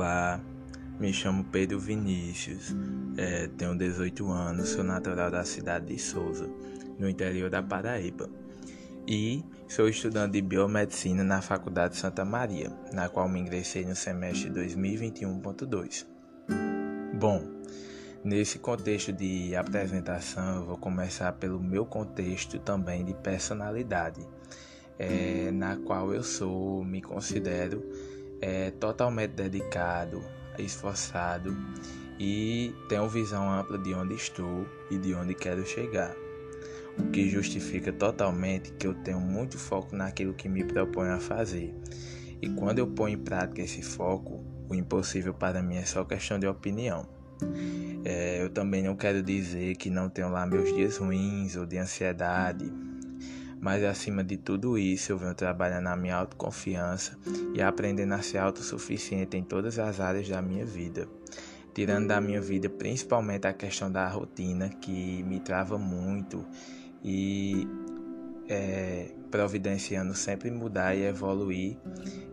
Olá, me chamo Pedro Vinícius, é, tenho 18 anos, sou natural da cidade de Souza, no interior da Paraíba, e sou estudante de biomedicina na Faculdade Santa Maria, na qual me ingressei no semestre 2021.2. Bom, nesse contexto de apresentação, eu vou começar pelo meu contexto também de personalidade, é, na qual eu sou, me considero é totalmente dedicado, esforçado e tenho visão ampla de onde estou e de onde quero chegar. O que justifica totalmente que eu tenho muito foco naquilo que me proponho a fazer. E quando eu ponho em prática esse foco, o impossível para mim é só questão de opinião. É, eu também não quero dizer que não tenho lá meus dias ruins ou de ansiedade, mas acima de tudo isso, eu venho trabalhando na minha autoconfiança e aprendendo a ser autossuficiente em todas as áreas da minha vida. Tirando da minha vida principalmente a questão da rotina, que me trava muito, e é, providenciando sempre mudar e evoluir,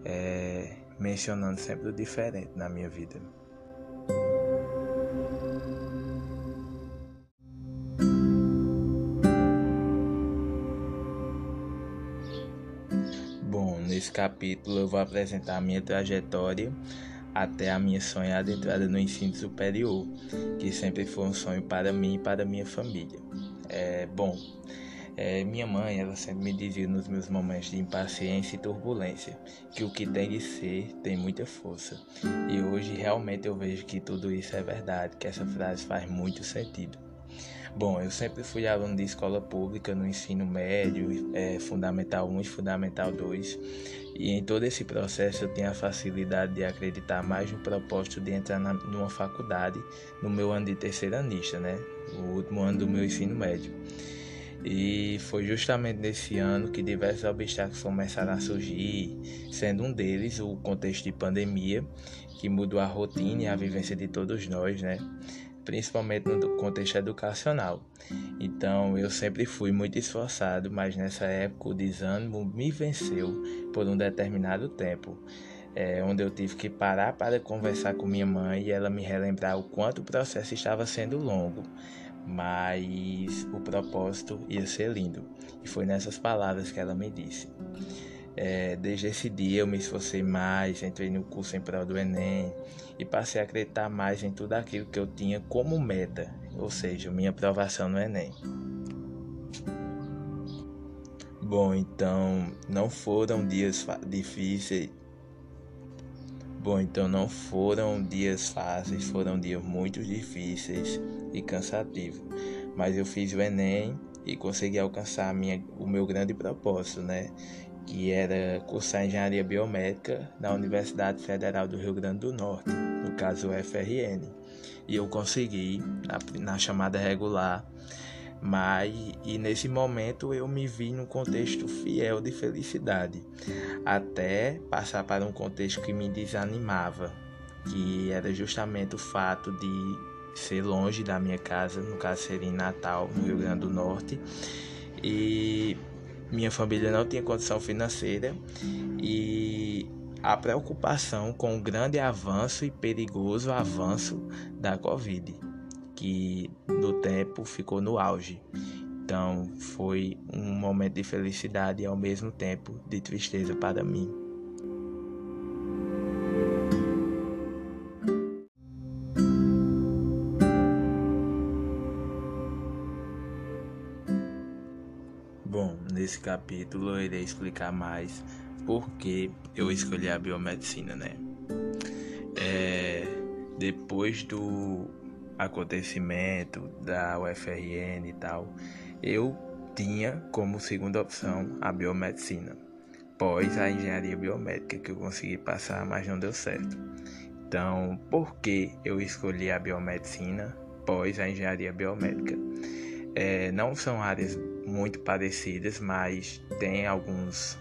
é, mencionando sempre o diferente na minha vida. Nesse capítulo eu vou apresentar a minha trajetória até a minha sonhada entrada no ensino superior, que sempre foi um sonho para mim e para minha família. É, bom, é, minha mãe ela sempre me dizia nos meus momentos de impaciência e turbulência que o que tem de ser tem muita força. E hoje realmente eu vejo que tudo isso é verdade, que essa frase faz muito sentido. Bom, eu sempre fui aluno de escola pública no ensino médio, é, Fundamental 1 e Fundamental 2, e em todo esse processo eu tinha a facilidade de acreditar mais no propósito de entrar na, numa faculdade no meu ano de terceiranista, né? O último ano do meu ensino médio. E foi justamente nesse ano que diversos obstáculos começaram a surgir, sendo um deles o contexto de pandemia, que mudou a rotina e a vivência de todos nós, né? Principalmente no contexto educacional. Então eu sempre fui muito esforçado, mas nessa época o desânimo me venceu por um determinado tempo. É, onde eu tive que parar para conversar com minha mãe e ela me relembrar o quanto o processo estava sendo longo, mas o propósito ia ser lindo. E foi nessas palavras que ela me disse. É, desde esse dia eu me esforcei mais, entrei no curso em prol do Enem e passei a acreditar mais em tudo aquilo que eu tinha como meta, ou seja, minha aprovação no Enem. Bom, então não foram dias difíceis. Bom, então não foram dias fáceis, foram dias muito difíceis e cansativos. Mas eu fiz o Enem e consegui alcançar minha, o meu grande propósito, né? Que era cursar engenharia biomédica na Universidade Federal do Rio Grande do Norte, no caso UFRN. E eu consegui na, na chamada regular, mas e nesse momento eu me vi num contexto fiel de felicidade, até passar para um contexto que me desanimava, que era justamente o fato de ser longe da minha casa, no caso seria em Natal, no Rio Grande do Norte, e minha família não tinha condição financeira e a preocupação com o grande avanço e perigoso avanço da Covid, que no tempo ficou no auge. Então foi um momento de felicidade e ao mesmo tempo de tristeza para mim. Bom, nesse capítulo eu irei explicar mais por que eu escolhi a biomedicina, né? É, depois do acontecimento da UFRN e tal, eu tinha como segunda opção a biomedicina, pós a engenharia biomédica que eu consegui passar, mas não deu certo. Então, por que eu escolhi a biomedicina pós a engenharia biomédica? É, não são áreas muito parecidas, mas tem alguns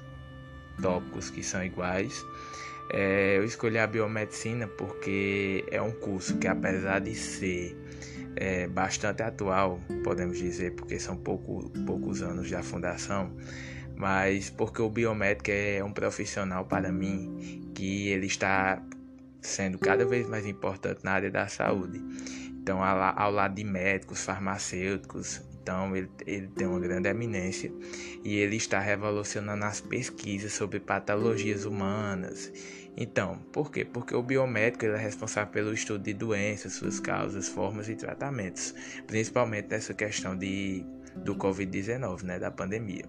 tópicos que são iguais. É, eu escolhi a biomedicina porque é um curso que, apesar de ser é, bastante atual, podemos dizer, porque são pouco, poucos anos da fundação, mas porque o biomédico é um profissional para mim que ele está sendo cada vez mais importante na área da saúde. Então, ao lado de médicos, farmacêuticos, então ele, ele tem uma grande eminência e ele está revolucionando as pesquisas sobre patologias humanas. Então, por quê? Porque o biomédico é responsável pelo estudo de doenças, suas causas, formas e tratamentos, principalmente nessa questão de do Covid-19, né, da pandemia.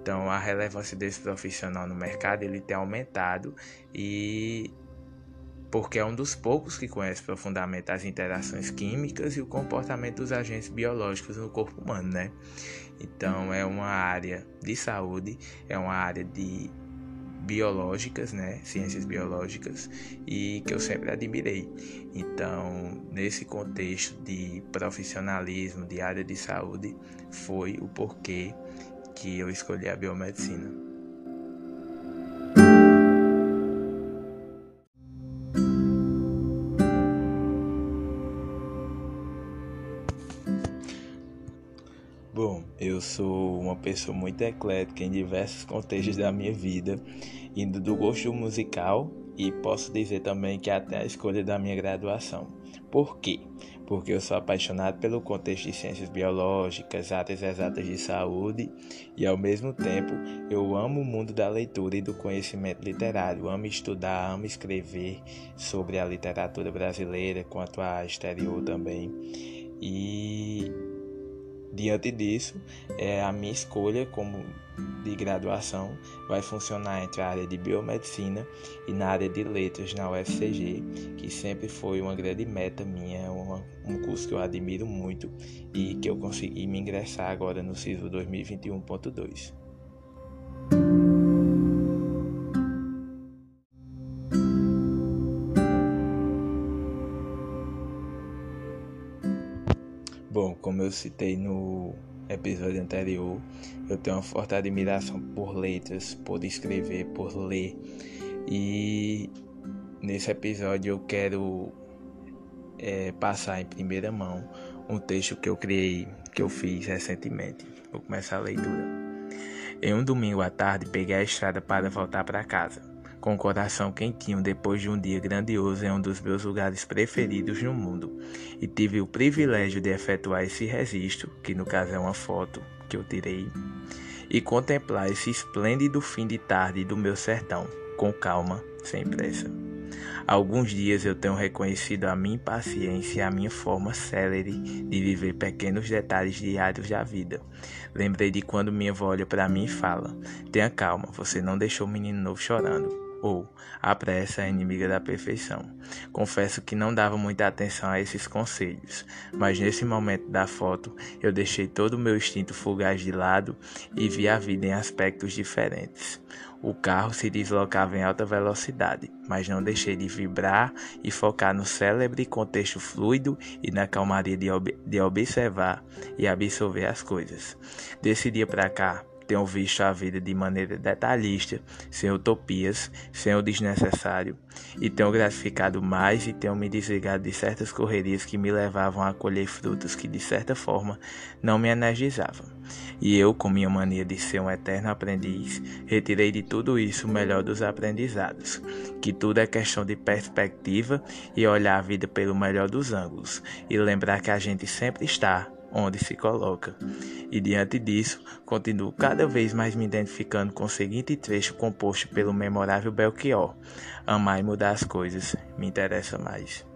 Então, a relevância desse profissional no mercado ele tem aumentado e porque é um dos poucos que conhece profundamente as interações químicas e o comportamento dos agentes biológicos no corpo humano, né? Então é uma área de saúde, é uma área de biológicas, né, ciências biológicas, e que eu sempre admirei. Então, nesse contexto de profissionalismo, de área de saúde, foi o porquê que eu escolhi a biomedicina. Eu sou uma pessoa muito eclética em diversos contextos da minha vida, indo do gosto musical e posso dizer também que até a escolha da minha graduação. Por quê? Porque eu sou apaixonado pelo contexto de ciências biológicas, áreas exatas de saúde e ao mesmo tempo eu amo o mundo da leitura e do conhecimento literário, amo estudar, amo escrever sobre a literatura brasileira quanto a exterior também. E Diante disso, é, a minha escolha como de graduação vai funcionar entre a área de biomedicina e na área de letras na UFCG, que sempre foi uma grande meta minha, uma, um curso que eu admiro muito e que eu consegui me ingressar agora no CISO 2021.2. Bom, como eu citei no episódio anterior, eu tenho uma forte admiração por letras, por escrever, por ler. E nesse episódio eu quero é, passar em primeira mão um texto que eu criei, que eu fiz recentemente. Vou começar a leitura. Em um domingo à tarde, peguei a estrada para voltar para casa com o coração quentinho depois de um dia grandioso em um dos meus lugares preferidos no mundo, e tive o privilégio de efetuar esse registro, que no caso é uma foto que eu tirei, e contemplar esse esplêndido fim de tarde do meu sertão, com calma, sem pressa. Alguns dias eu tenho reconhecido a minha impaciência e a minha forma célere de viver pequenos detalhes diários da vida. Lembrei de quando minha avó olha para mim e fala: Tenha calma, você não deixou o menino novo chorando ou a pressa é inimiga da perfeição. Confesso que não dava muita atenção a esses conselhos, mas nesse momento da foto eu deixei todo o meu instinto fugaz de lado e vi a vida em aspectos diferentes. O carro se deslocava em alta velocidade, mas não deixei de vibrar e focar no célebre contexto fluido e na calmaria de, ob de observar e absorver as coisas. Desse dia para cá, tenho visto a vida de maneira detalhista, sem utopias, sem o desnecessário, e tenho gratificado mais e tenho me desligado de certas correrias que me levavam a colher frutos que, de certa forma, não me energizavam. E eu, com minha mania de ser um eterno aprendiz, retirei de tudo isso o melhor dos aprendizados, que tudo é questão de perspectiva e olhar a vida pelo melhor dos ângulos, e lembrar que a gente sempre está onde se coloca. E diante disso, continuo cada vez mais me identificando com o seguinte trecho composto pelo memorável Belchior: Amar e mudar as coisas me interessa mais.